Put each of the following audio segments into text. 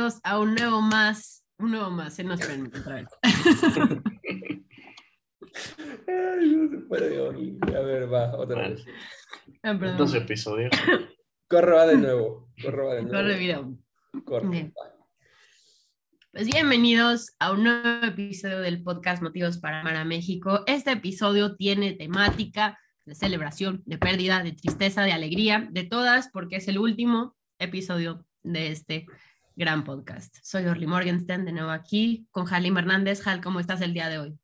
Bienvenidos a un nuevo más, un nuevo más, se nos ven otra vez. Ay, no se puede oír. A ver, va, otra vez. Ah. Dos episodios. Corre, va de nuevo. Corre, va de nuevo. Corre video. Corre. Pues bienvenidos a un nuevo episodio del podcast Motivos para Amar a México. Este episodio tiene temática de celebración, de pérdida, de tristeza, de alegría, de todas, porque es el último episodio de este gran podcast. Soy Orly Morgenstern, de nuevo aquí con Halim Hernández. Hal, ¿cómo estás el día de hoy?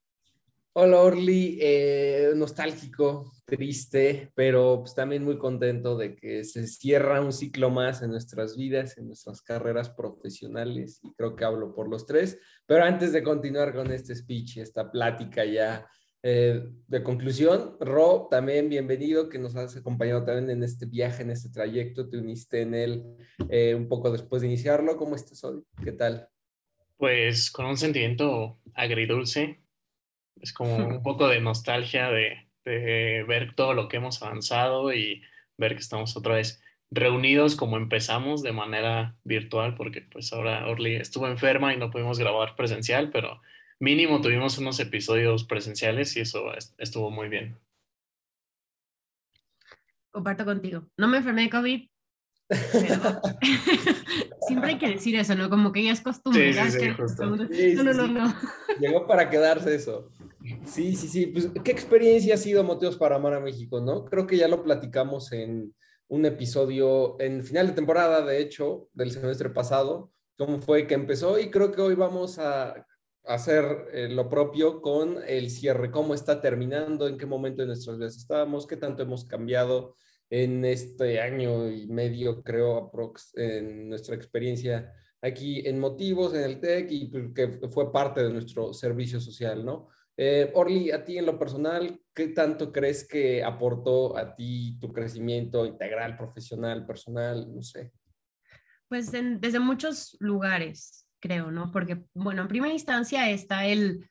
Hola, Orly. eh, nostálgico, triste, pero pues, también muy contento de que se cierra un ciclo más en nuestras vidas, en nuestras carreras profesionales, y creo que hablo por los tres. Pero antes de continuar con este speech, esta plática ya eh, de conclusión, Ro, también bienvenido, que nos has acompañado también en este viaje, en este trayecto. Te uniste en él eh, un poco después de iniciarlo. ¿Cómo estás hoy? ¿Qué tal? Pues con un sentimiento agridulce. Es como un poco de nostalgia de, de ver todo lo que hemos avanzado y ver que estamos otra vez reunidos como empezamos de manera virtual, porque pues ahora Orly estuvo enferma y no pudimos grabar presencial, pero mínimo tuvimos unos episodios presenciales y eso est- estuvo muy bien. Comparto contigo. No me enfermé de COVID. pero- Siempre hay que decir eso, ¿no? Como que ya es costumbre. Sí, que- No, no, no, no. Llegó para quedarse eso. Sí, sí, sí. Pues, ¿qué experiencia ha sido Motivos para Amar a México, no? Creo que ya lo platicamos en un episodio, en final de temporada, de hecho, del semestre pasado, cómo fue que empezó y creo que hoy vamos a hacer eh, lo propio con el cierre, cómo está terminando, en qué momento de nuestras vidas estábamos, qué tanto hemos cambiado en este año y medio, creo, en nuestra experiencia aquí en Motivos, en el TEC, y pues, que fue parte de nuestro servicio social, ¿no? Eh, Orly, a ti en lo personal, ¿qué tanto crees que aportó a ti tu crecimiento integral, profesional, personal? No sé. Pues en- desde muchos lugares, creo, ¿no? Porque, bueno, en primera instancia está el,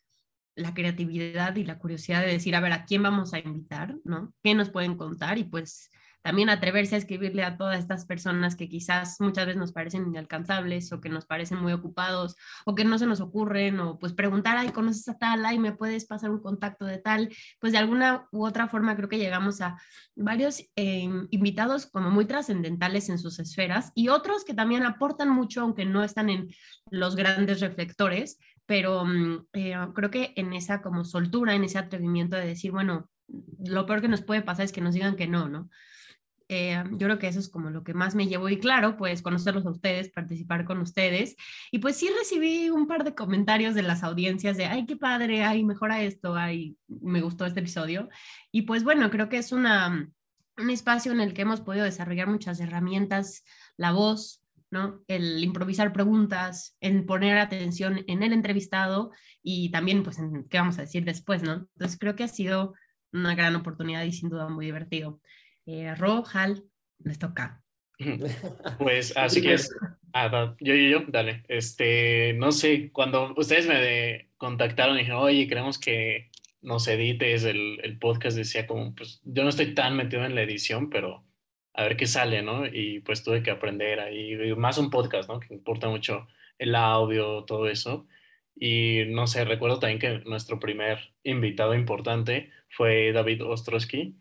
la creatividad y la curiosidad de decir, a ver, ¿a quién vamos a invitar, ¿no? ¿Qué nos pueden contar? Y pues también atreverse a escribirle a todas estas personas que quizás muchas veces nos parecen inalcanzables o que nos parecen muy ocupados o que no se nos ocurren o pues preguntar, ay, ¿conoces a tal? Ay, ¿me puedes pasar un contacto de tal? Pues de alguna u otra forma creo que llegamos a varios eh, invitados como muy trascendentales en sus esferas y otros que también aportan mucho, aunque no están en los grandes reflectores, pero mm, eh, creo que en esa como soltura, en ese atrevimiento de decir, bueno, lo peor que nos puede pasar es que nos digan que no, ¿no? Eh, yo creo que eso es como lo que más me llevó y claro, pues conocerlos a ustedes, participar con ustedes y pues sí recibí un par de comentarios de las audiencias de, ay, qué padre, ay, mejora esto, ay, me gustó este episodio y pues bueno, creo que es una, un espacio en el que hemos podido desarrollar muchas herramientas, la voz, ¿no? El improvisar preguntas, en poner atención en el entrevistado y también pues en qué vamos a decir después, ¿no? Entonces creo que ha sido una gran oportunidad y sin duda muy divertido. Eh, Ro, Hal, les toca. Pues así que es. Ah, yo, yo, yo, dale. Este, no sé, cuando ustedes me de- contactaron y dijeron, oye, queremos que nos edites el, el podcast, decía como, pues yo no estoy tan metido en la edición, pero a ver qué sale, ¿no? Y pues tuve que aprender ahí, y más un podcast, ¿no? Que importa mucho el audio, todo eso. Y no sé, recuerdo también que nuestro primer invitado importante fue David Ostrowski.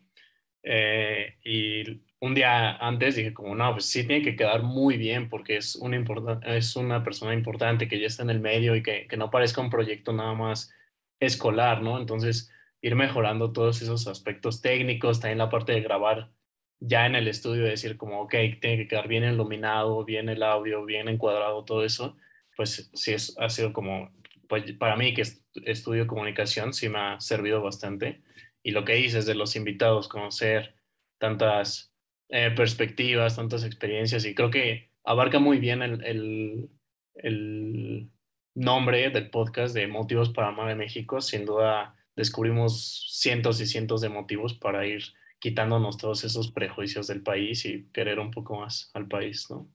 Eh, y un día antes dije como, no, pues sí tiene que quedar muy bien porque es una, es una persona importante que ya está en el medio y que, que no parezca un proyecto nada más escolar, ¿no? Entonces, ir mejorando todos esos aspectos técnicos, también la parte de grabar ya en el estudio, decir como, ok, tiene que quedar bien iluminado, bien el audio, bien encuadrado, todo eso, pues sí es, ha sido como, pues para mí que est- estudio comunicación, sí me ha servido bastante. Y lo que dices de los invitados, conocer tantas eh, perspectivas, tantas experiencias, y creo que abarca muy bien el, el, el nombre del podcast de Motivos para Amar a México. Sin duda descubrimos cientos y cientos de motivos para ir quitándonos todos esos prejuicios del país y querer un poco más al país, ¿no?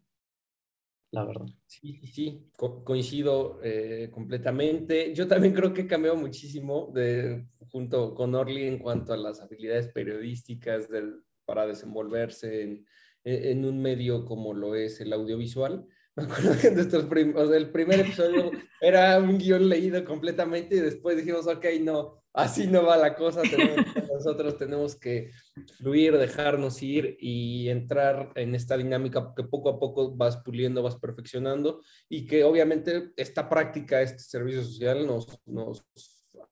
La verdad. Sí, sí, sí, co- coincido eh, completamente. Yo también creo que cambió muchísimo de, junto con Orly en cuanto a las habilidades periodísticas del, para desenvolverse en, en un medio como lo es el audiovisual. Me acuerdo que nuestros o sea, el primer episodio era un guion leído completamente y después dijimos, ok, no, así no va la cosa, nosotros tenemos que fluir, dejarnos ir y entrar en esta dinámica que poco a poco vas puliendo, vas perfeccionando y que obviamente esta práctica, este servicio social nos, nos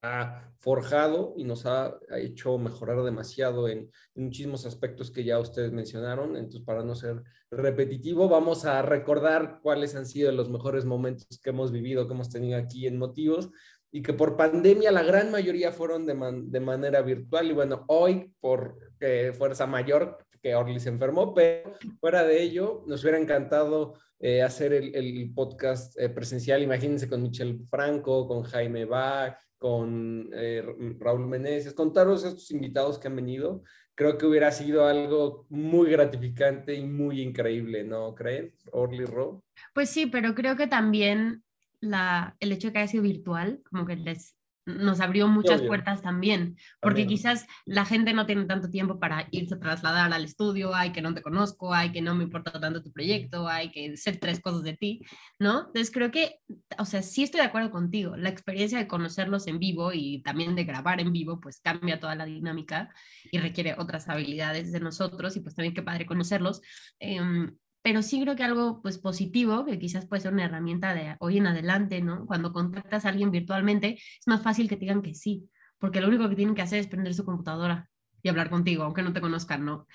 ha forjado y nos ha, hecho mejorar demasiado en, muchísimos aspectos que ya ustedes mencionaron. Entonces, para no ser repetitivo, vamos a recordar cuáles han sido los mejores momentos que hemos vivido, que hemos tenido aquí en Motivos y que por pandemia la gran mayoría fueron de, de manera virtual y bueno, hoy por fuerza mayor que Orly se enfermó, pero fuera de ello, nos hubiera encantado eh, hacer el, podcast eh, presencial, imagínense con Michelle Franco, con Jaime Bach, con eh, Raúl Meneses, con todos estos invitados que han venido, creo que hubiera sido algo muy gratificante y muy increíble, ¿no creen, Orly Ro? Pues sí, pero creo que también la, el hecho de que haya sido virtual, como que les nos abrió muchas puertas también, porque quizás la gente no tiene tanto tiempo para irse a trasladar al estudio, hay que no te conozco, hay que no me importa tanto tu proyecto, hay que ser tres cosas de ti, ¿no? Entonces creo que, o sea, sí estoy de acuerdo contigo, la experiencia de conocerlos en vivo y también de grabar en vivo, pues cambia toda la dinámica y requiere otras habilidades de nosotros y pues también qué padre conocerlos. Em, pero sí creo que algo pues positivo, que quizás puede ser una herramienta de hoy en adelante, ¿no? Cuando contactas a alguien virtualmente, es más fácil que te digan que sí, porque lo único que tienen que hacer es prender su computadora y hablar contigo, aunque no te conozcan, ¿no?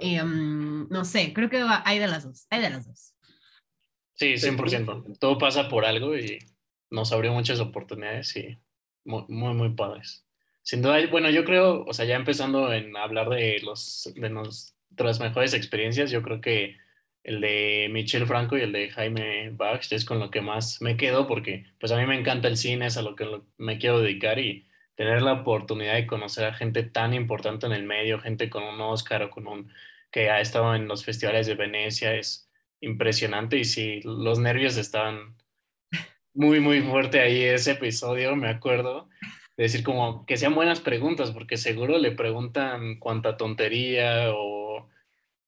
Em, no sé, creo que hay de las dos, hay de las dos. Sí, 100%. Todo pasa por algo y nos abrió muchas oportunidades y muy, muy, muy padres. Sin duda, bueno, yo creo, o sea, ya empezando en hablar de, los, de nuestras mejores experiencias, yo creo que el de Michel Franco y el de Jaime Bach es con lo que más me quedo porque pues a mí me encanta el cine, es a lo que me quiero dedicar y tener la oportunidad de conocer a gente tan importante en el medio, gente con un Oscar o con un que ha estado en los festivales de Venecia es impresionante y sí, los nervios estaban muy, muy fuerte ahí ese episodio, me acuerdo. De decir como que sean buenas preguntas, porque seguro le preguntan cuánta tontería o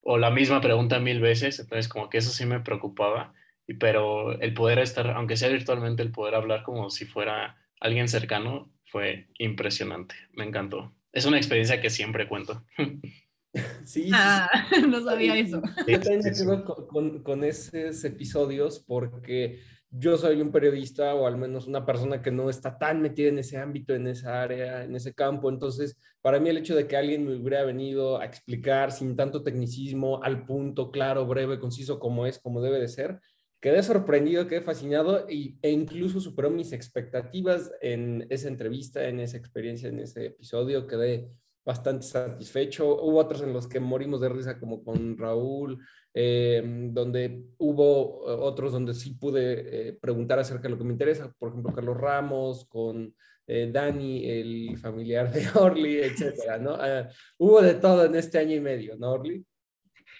o la misma pregunta mil veces, entonces como que eso sí me preocupaba, y, pero el poder estar, aunque sea virtualmente, el poder hablar como si fuera alguien cercano fue impresionante, me encantó. Es una experiencia que siempre cuento. Sí, ah, no sabía eso. Yo también con, con esos episodios porque yo soy un periodista o al menos una persona que no está tan metida en ese ámbito, en esa área, en ese campo. Entonces, para mí el hecho de que alguien me hubiera venido a explicar sin tanto tecnicismo, al punto, claro, breve, conciso, como es, como debe de ser, quedé sorprendido, quedé fascinado y, e incluso superó mis expectativas en esa entrevista, en esa experiencia, en ese episodio. Quedé bastante satisfecho. Hubo otros en los que morimos de risa, como con Raúl, em, donde hubo eh, otros donde sí pude eh, preguntar acerca de lo que me interesa, por ejemplo, Carlos Ramos, con eh, Dani, el familiar de Orly, etcétera, ¿no? Ah, hubo de todo en este año y medio, ¿no, Orly?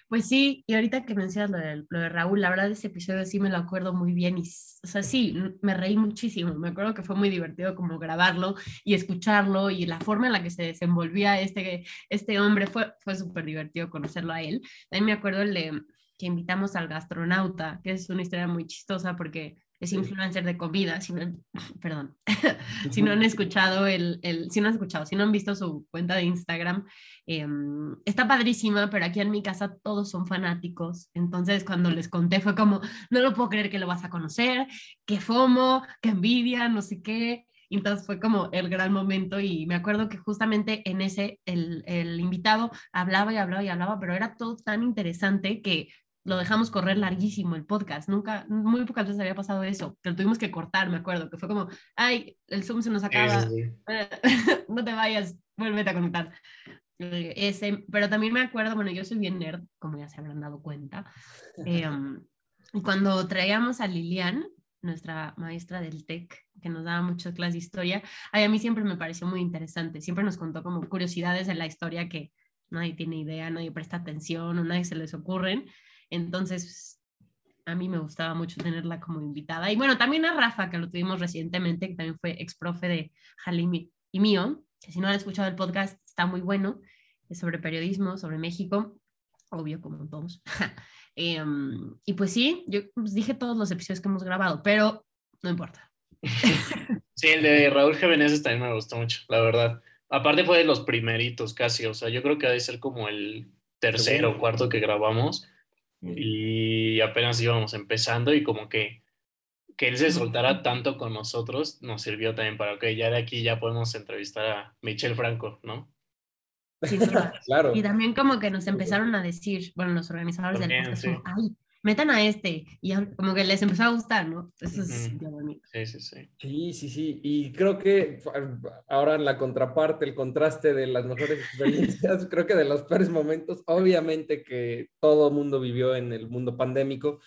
Pues sí, y ahorita que mencionas lo de, lo de, Raúl, la verdad ese episodio sí me lo acuerdo muy bien y, o sea, sí, me reí muchísimo, me acuerdo que fue muy divertido como grabarlo y escucharlo y la forma en la que se desenvolvía este, este hombre, fue, fue súper divertido conocerlo a él. También me acuerdo el de que invitamos al gastronauta, que es una historia muy chistosa porque es influencer de comida, si no, perdón, si no han escuchado el, el, si no han escuchado, si no han visto su cuenta de Instagram, em, está padrísima, pero aquí en mi casa todos son fanáticos, entonces cuando les conté fue como, no lo puedo creer que lo vas a conocer, que FOMO, que envidia, no sé qué, entonces fue como el gran momento y me acuerdo que justamente en ese el, el, invitado hablaba y hablaba y hablaba, pero era todo tan interesante que lo dejamos correr larguísimo el podcast. Nunca, muy pocas veces había pasado eso, que lo tuvimos que cortar, me acuerdo, que fue como, ay, el Zoom se nos acaba, no te vayas, vuélvete a conectar. Eh, ese, pero también me acuerdo, bueno, yo soy bien nerd, como ya se habrán dado cuenta. Eh, cuando traíamos a Lilian, nuestra maestra del TEC, que nos daba muchas clases de historia, a mí siempre me pareció muy interesante. Siempre nos contó como curiosidades de la historia que nadie tiene idea, nadie presta atención o nadie se les ocurren. Entonces, a mí me gustaba mucho tenerla como invitada. Y bueno, también a Rafa, que lo tuvimos recientemente, que también fue ex profe de Halim y mío, que si no han escuchado el podcast, está muy bueno, es sobre periodismo, sobre México, obvio como todos. Em, y pues sí, yo pues, dije todos los episodios que hemos grabado, pero no importa. Sí, el de Raúl Jiménez también me gustó mucho, la verdad. Aparte fue de los primeritos casi, o sea, yo creo que ha de ser como el tercero o cuarto que grabamos y apenas íbamos empezando y como que que él se soltara tanto con nosotros nos sirvió también para que ya de aquí ya podemos entrevistar a Michelle Franco, ¿no? Sí, claro. Y también como que nos empezaron a decir, bueno, los organizadores del podcast, ay, metan a este, y como que les empezó a gustar, ¿no? Eso es bonito. Sí, sí, sí. Sí, sí, sí, y creo que ahora en la contraparte, el contraste de las mejores experiencias, creo que de los peores momentos, obviamente que todo mundo vivió en el mundo pandémico,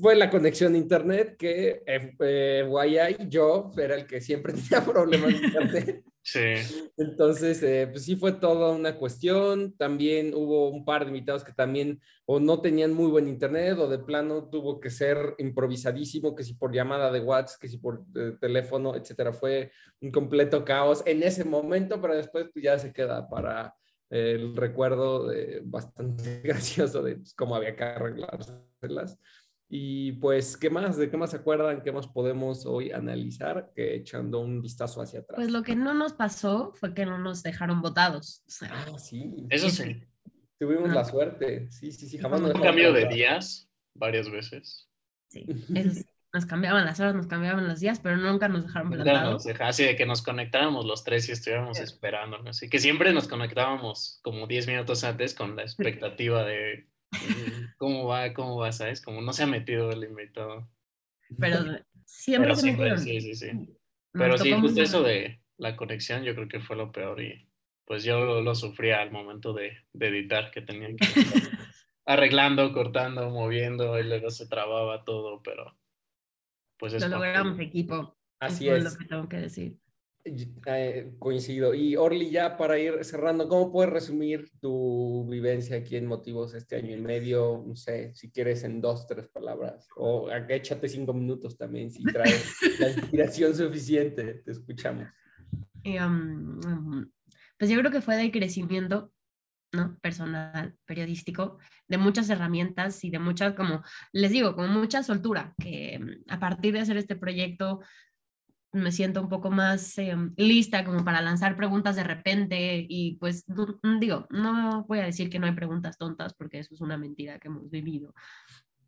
fue la conexión a internet que eh, eh yo era el que siempre tenía problemas de internet. Sí. Entonces, eh, pues sí fue toda una cuestión. También hubo un par de invitados que también o no tenían muy buen internet o de plano tuvo que ser improvisadísimo, que si por llamada de WhatsApp, que si por eh, teléfono, etcétera. Fue un completo caos en ese momento, pero después pues, ya se queda para el recuerdo bastante gracioso de pues, cómo había que arreglárselas. Y pues, ¿qué más? ¿De qué más se acuerdan? ¿Qué más podemos hoy analizar? Que echando un vistazo hacia atrás. Pues lo que no nos pasó fue que no nos dejaron votados. ah, sí. Eso sí. Tuvimos la suerte. Sí, sí, sí. Jamás nos Un cambio de días varias veces. Sí. nos cambiaban las horas, nos cambiaban los días, pero nunca nos dejaron plantados. Nos así de que nos conectáramos los tres y estuviéramos esperando. Así que siempre nos conectábamos como 10 minutos antes con la expectativa de ¿Cómo va? ¿Cómo va? ¿Sabes? Como no se ha metido el invitado. Pero siempre Sí, sí, sí. Pero sí, justo eso de la conexión yo creo que fue lo peor y pues yo lo, sufría al momento de, editar, que tenía que arreglando, cortando, moviendo y luego se trababa todo, pero pues es... Lo logramos equipo. Así es. es. lo que tengo que decir. Eh, coincido. Y Orly, ya para ir cerrando, ¿cómo puedes resumir tu vivencia aquí en Motivos este año y medio? No sé, si quieres en dos, tres palabras. O échate cinco minutos también, si traes la inspiración suficiente. Te escuchamos. Um, pues yo creo que fue de crecimiento ¿no? personal, periodístico, de muchas herramientas y de muchas, como les digo, como mucha soltura, que mm, a partir de hacer este proyecto me siento un poco más eh, lista como para lanzar preguntas de repente y pues digo, no voy a decir que no hay preguntas tontas porque eso es una mentira que hemos vivido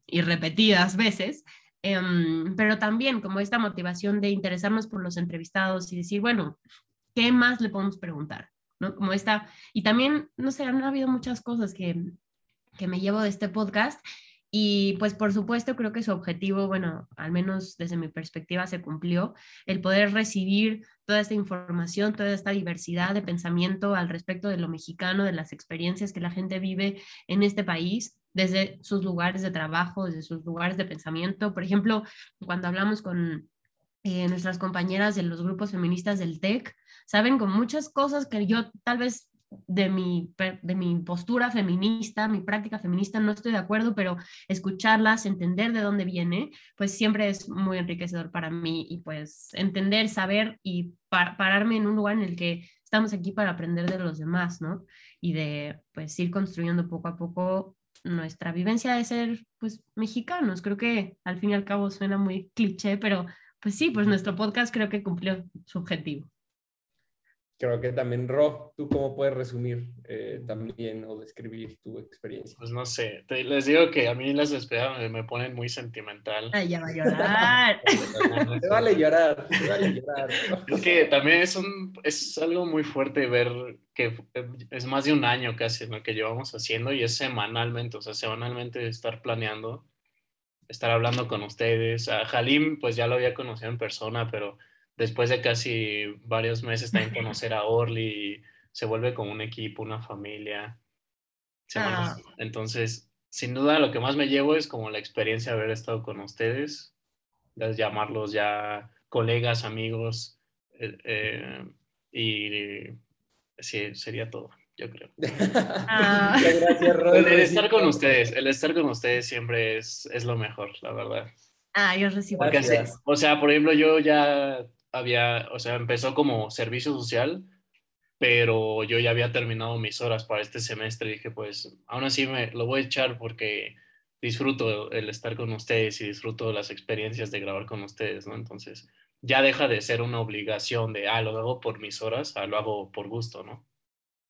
y repetidas veces, em, pero también como esta motivación de interesarnos por los entrevistados y decir, bueno, ¿qué más le podemos preguntar? ¿No? Como esta, y también, no sé, han habido muchas cosas que, que me llevo de este podcast y pues por supuesto creo que su objetivo, bueno, al menos desde mi perspectiva se cumplió, el poder recibir toda esta información, toda esta diversidad de pensamiento al respecto de lo mexicano, de las experiencias que la gente vive en este país desde sus lugares de trabajo, desde sus lugares de pensamiento. Por ejemplo, cuando hablamos con eh, nuestras compañeras de los grupos feministas del TEC, saben con muchas cosas que yo tal vez de mi, de mi postura feminista, mi práctica feminista, no estoy de acuerdo, pero escucharlas, entender de dónde viene, pues siempre es muy enriquecedor para mí y pues entender, saber y pararme en un lugar en el que estamos aquí para aprender de los demás, ¿no? Y de pues ir construyendo poco a poco nuestra vivencia de ser pues mexicanos. Creo que al fin y al cabo suena muy cliché, pero pues sí, pues nuestro podcast creo que cumplió su objetivo creo que también, Ro, ¿tú cómo puedes resumir eh, también o describir tu experiencia? Pues no sé, les digo que a mí las despedidas me, ponen muy sentimental. Ay, ya va a llorar. te vale llorar, te vale llorar. Es que también es, un, es algo muy fuerte ver que es más de un año casi lo que llevamos haciendo y es semanalmente, o sea, semanalmente estar planeando, estar hablando con ustedes. A Halim, pues ya lo había conocido en persona, pero después de casi varios meses también conocer a Orly, se vuelve como un equipo, una familia. Ah. Entonces, sin duda lo que más me llevo es como la experiencia de haber estado con ustedes, de llamarlos ya colegas, amigos, eh, eh, y sí, sería todo, yo creo. Ah. Gracias, El, estar con ustedes, el estar con ustedes siempre es, es lo mejor, la verdad. Ah, yo recibo. o sea, por ejemplo, yo ya había, o sea, empezó como servicio social, pero yo ya había terminado mis horas para este semestre y dije, pues, aún así me lo voy a echar porque disfruto el estar con ustedes y disfruto las experiencias de grabar con ustedes, ¿no? Entonces, ya deja de ser una obligación de, ah, lo hago por mis horas, ah, lo hago por gusto, ¿no?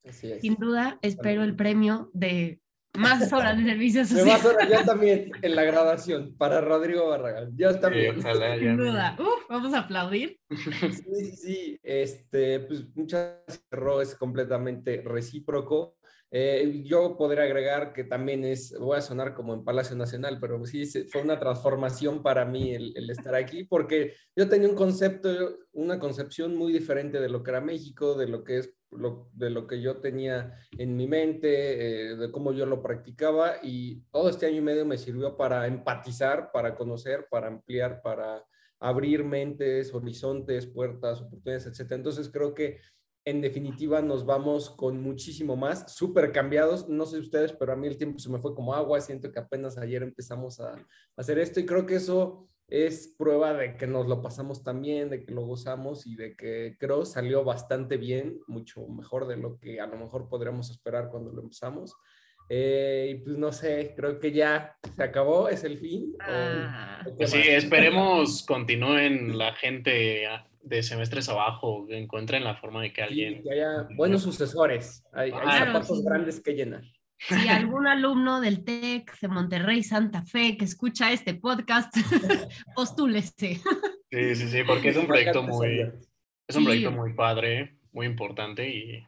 Así es. Sin duda, espero el premio de más horas de servicio De social. más horas, ya también en la grabación para Rodrigo Barragán. Ya también. Sí, ojalá ya Sin no- duda. Uf, vamos a aplaudir. Sí, sí, sí. Este, pues muchas gracias, Ro, es completamente recíproco. Eh, yo podría agregar que también es, voy a sonar como en Palacio Nacional, pero sí fue una transformación para mí el, el estar aquí, porque yo tenía un concepto, una concepción muy diferente de lo que era México, de lo que es, lo, de lo que yo tenía en mi mente, eh, de cómo yo lo practicaba, y todo este año y medio me sirvió para empatizar, para conocer, para ampliar, para abrir mentes, horizontes, puertas, oportunidades, etc. Entonces creo que en definitiva nos vamos con muchísimo más, súper cambiados. No sé ustedes, pero a mí el tiempo se me fue como agua. Siento que apenas ayer empezamos a, a hacer esto y creo que eso es prueba de que nos lo pasamos tan bien, de que lo gozamos y de que creo salió bastante bien, mucho mejor de lo que a lo mejor podríamos esperar cuando lo empezamos. Eh, y pues no sé, creo que ya se acabó, es el fin. Ah, Pues sí, esperemos continúen la gente ah, de semestres abajo, encuentren la forma de que Sí, alguien... que haya buenos sucesores. Hay, hay Claro, zapatos sí. grandes que llenar. Si algún alumno del TEC de Monterrey Santa Fe que escucha este podcast, postúlese. Sí, sí, sí, porque es un proyecto muy... Es un Sí. proyecto muy padre, muy importante y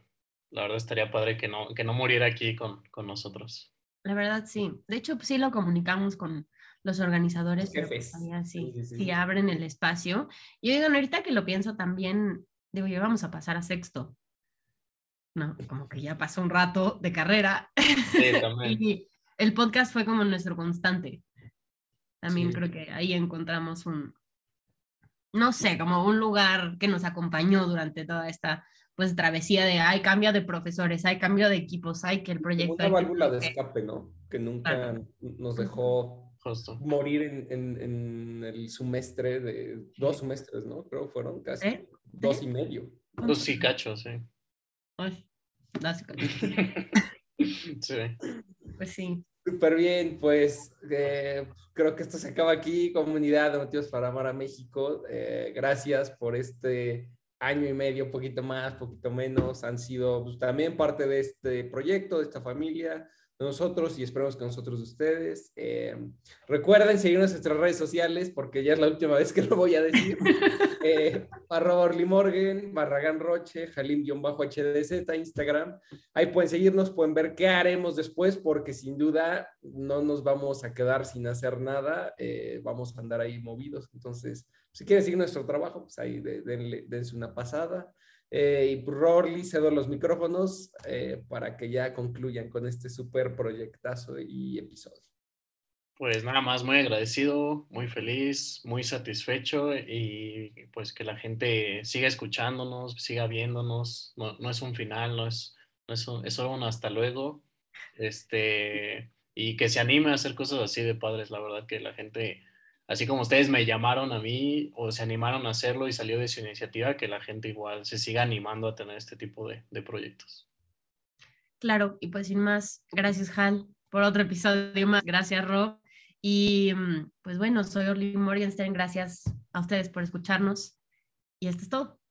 la verdad estaría padre que no, que no muriera aquí con, con nosotros. La verdad, sí. De hecho, pues, sí lo comunicamos con los organizadores, pero pues, Jefes. todavía sí, Sí, sí, sí. sí abren el espacio. Y oigan, ahorita que lo pienso también, digo, ya vamos a pasar a sexto. No, como que ya pasó un rato de carrera Sí, también. y el podcast fue como nuestro constante. También Sí. creo que ahí encontramos un, no sé, como un lugar que nos acompañó durante toda esta pues travesía de hay cambio de profesores, hay cambio de equipos, hay que el proyecto. una hay que- válvula de escape, ¿no? Que nunca Claro. nos dejó Justo. morir en, en- en el semestre de dos semestres, ¿no? Creo que fueron casi ¿Eh? dos y medio. Pues sí, cacho, sí. Ay. Sí. Pues sí. Súper bien, pues eh, creo que esto se acaba aquí, comunidad de Motivos para Amar a México. Eh, gracias por este año y medio, poquito más, poquito menos. Han sido pues, también parte de este proyecto, de esta familia, de nosotros y esperemos que nosotros de ustedes. Eh, recuerden seguirnos en nuestras redes sociales porque ya es la última vez que lo voy a decir. Eh, arroba Orly Morgan, Barragán Roche, Jalim-HDZ, Instagram. Ahí pueden seguirnos, pueden ver qué haremos después, porque sin duda no nos vamos a quedar sin hacer nada, eh, vamos a andar ahí movidos. Entonces, si quieren seguir nuestro trabajo, pues ahí de- denle- dense una pasada. Eh, y Rorly, cedo los micrófonos eh, para que ya concluyan con este súper proyectazo y episodio. Pues nada más, muy agradecido, muy feliz, muy satisfecho y pues que la gente siga escuchándonos, siga viéndonos. No, no es un final, no es, no es, un- es solo un hasta luego. Este, y que se anime a hacer cosas así de padres. La verdad que la gente, así como ustedes me llamaron a mí o se animaron a hacerlo y salió de su iniciativa, que la gente igual se siga animando a tener este tipo de, proyectos. Claro, y pues sin más, gracias Hal por otro episodio más, gracias Rob. Y mm, pues bueno, soy Orly Morgenstern, gracias a ustedes por escucharnos y esto es todo.